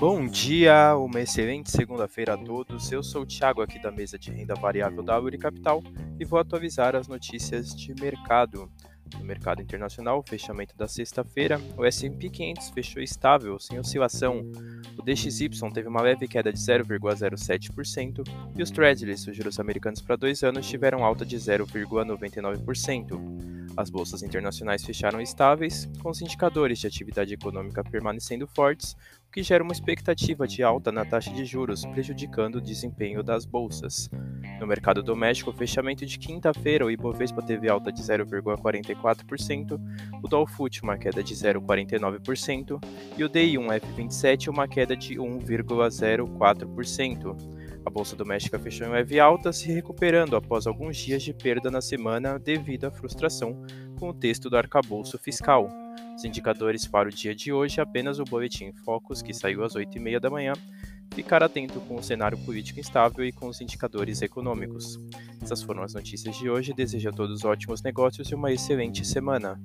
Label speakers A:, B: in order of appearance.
A: Bom dia, uma excelente segunda-feira a todos. Eu sou o Thiago aqui da mesa de renda variável da Uri Capital e vou atualizar as notícias de mercado. No mercado internacional, fechamento da sexta-feira, o S&P 500 fechou estável, sem oscilação. O DXY teve uma leve queda de 0,07% e os Treasuries, os juros americanos para dois anos, tiveram alta de 0,99%. As bolsas internacionais fecharam estáveis, com os indicadores de atividade econômica permanecendo fortes, o que gera uma expectativa de alta na taxa de juros, prejudicando o desempenho das bolsas. No mercado doméstico, fechamento de quinta-feira, o Ibovespa teve alta de 0,44%, o Dow Foot uma queda de 0,49% e o DI1F27 uma queda de 1,04%. A bolsa doméstica fechou em leve alta, se recuperando após alguns dias de perda na semana devido à frustração com o texto do arcabouço fiscal. Os indicadores para o dia de hoje, apenas o boletim Focus, que saiu às 8h30 da manhã, ficar atento com o cenário político instável e com os indicadores econômicos. Essas foram as notícias de hoje. Desejo a todos ótimos negócios e uma excelente semana.